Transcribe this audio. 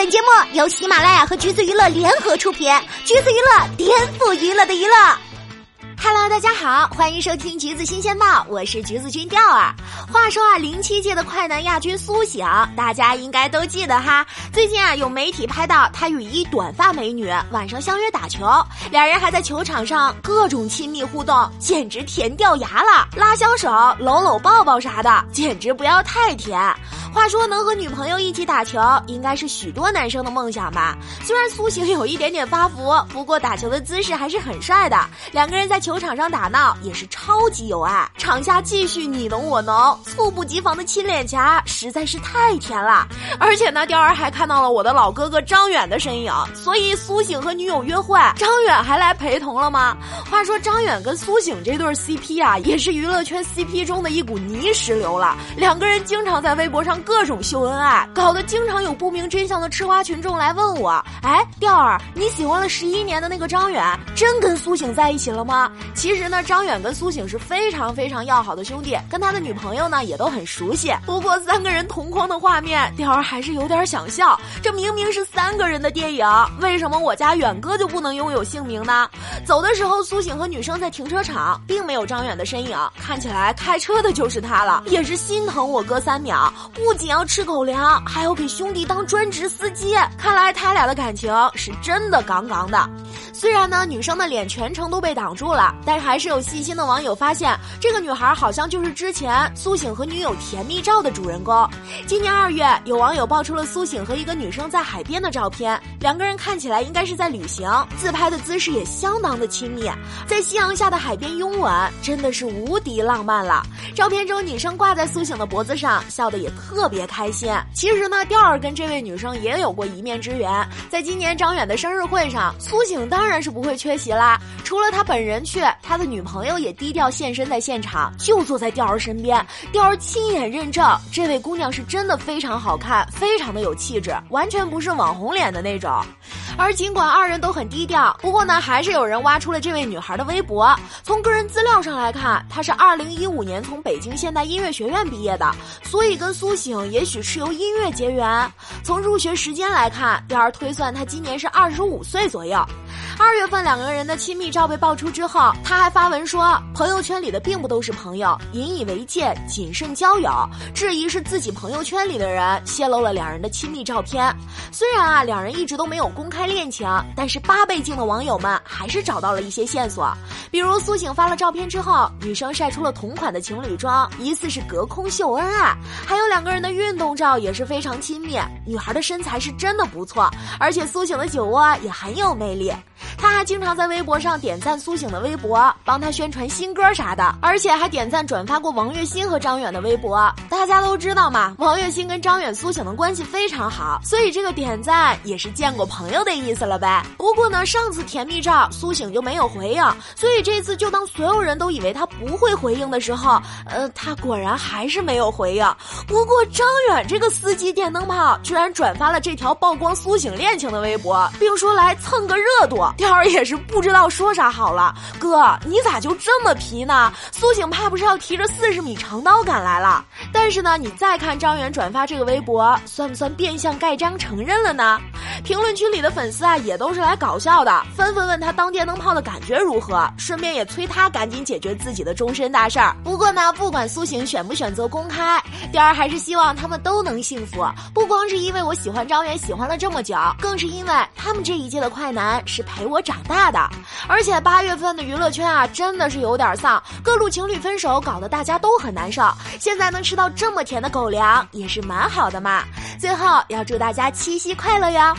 本节目由喜马拉雅和橘子娱乐联合出品，橘子娱乐颠覆娱乐的娱乐。Hello，大家好，欢迎收听橘子新鲜报，我是橘子君钓儿。话说啊，零七届的快男亚军苏醒，大家应该都记得哈。最近啊，有媒体拍到他与一短发美女晚上相约打球，两人还在球场上各种亲密互动，简直甜掉牙了，拉小手、搂搂抱抱啥的，简直不要太甜。话说能和女朋友一起打球，应该是许多男生的梦想吧？虽然苏醒有一点点发福，不过打球的姿势还是很帅的。两个人在球场上打闹，也是超级有爱。场下继续你侬我侬，猝不及防的亲脸颊，实在是太甜了。而且呢，钓儿还看到了我的老哥哥张远的身影，所以苏醒和女友约会，张远还来陪同了吗？话说张远跟苏醒这对 CP 啊，也是娱乐圈 CP 中的一股泥石流了。两个人经常在微博上。各种秀恩爱，搞得经常有不明真相的吃瓜群众来问我：“哎，调儿，你喜欢了十一年的那个张远，真跟苏醒在一起了吗？”其实呢，张远跟苏醒是非常非常要好的兄弟，跟他的女朋友呢也都很熟悉。不过三个人同框的画面，调儿还是有点想笑。这明明是三个人的电影，为什么我家远哥就不能拥有姓名呢？走的时候，苏醒和女生在停车场，并没有张远的身影，看起来开车的就是他了，也是心疼我哥三秒。不。不仅要吃狗粮，还要给兄弟当专职司机。看来他俩的感情是真的杠杠的。虽然呢，女生的脸全程都被挡住了，但是还是有细心的网友发现，这个女孩好像就是之前苏醒和女友甜蜜照的主人公。今年二月，有网友爆出了苏醒和一个女生在海边的照片，两个人看起来应该是在旅行，自拍的姿势也相当的亲密，在夕阳下的海边拥吻，真的是无敌浪漫了。照片中，女生挂在苏醒的脖子上，笑得也特特别开心。其实呢，调儿跟这位女生也有过一面之缘，在今年张远的生日会上，苏醒当然。当然是不会缺席啦！除了他本人去，他的女朋友也低调现身在现场，就坐在吊儿身边。吊儿亲眼认证，这位姑娘是真的非常好看，非常的有气质，完全不是网红脸的那种。而尽管二人都很低调，不过呢，还是有人挖出了这位女孩的微博。从个人资料上来看，她是二零一五年从北京现代音乐学院毕业的，所以跟苏醒也许是由音乐结缘。从入学时间来看，吊儿推算她今年是二十五岁左右。二月份两个人的亲密照被爆出之后，他还发文说，朋友圈里的并不都是朋友，引以为戒，谨慎交友。质疑是自己朋友圈里的人泄露了两人的亲密照片。虽然啊，两人一直都没有公开恋情，但是八倍镜的网友们还是找到了一些线索。比如苏醒发了照片之后，女生晒出了同款的情侣装，疑似是隔空秀恩爱。还有两个人的运动照也是非常亲密，女孩的身材是真的不错，而且苏醒的酒窝也很有魅力。他还经常在微博上点赞苏醒的微博，帮他宣传新歌啥的，而且还点赞转发过王栎鑫和张远的微博。大家都知道嘛，王栎鑫跟张远、苏醒的关系非常好，所以这个点赞也是见过朋友的意思了呗。不过呢，上次甜蜜照苏醒就没有回应，所以这次就当所有人都以为他不会回应的时候，呃，他果然还是没有回应。不过张远这个司机电灯泡居然转发了这条曝光苏醒恋情的微博，并说来蹭个热度。儿也是不知道说啥好了，哥，你咋就这么皮呢？苏醒怕不是要提着四十米长刀赶来了？但是呢，你再看张远转发这个微博，算不算变相盖章承认了呢？评论区里的粉丝啊，也都是来搞笑的，纷纷问他当电灯泡的感觉如何，顺便也催他赶紧解决自己的终身大事儿。不过呢，不管苏醒选不选择公开，钓儿还是希望他们都能幸福。不光是因为我喜欢张远，喜欢了这么久，更是因为他们这一届的快男是陪我长大的。而且八月份的娱乐圈啊，真的是有点丧，各路情侣分手，搞得大家都很难受。现在能吃到这么甜的狗粮，也是蛮好的嘛。最后要祝大家七夕快乐哟！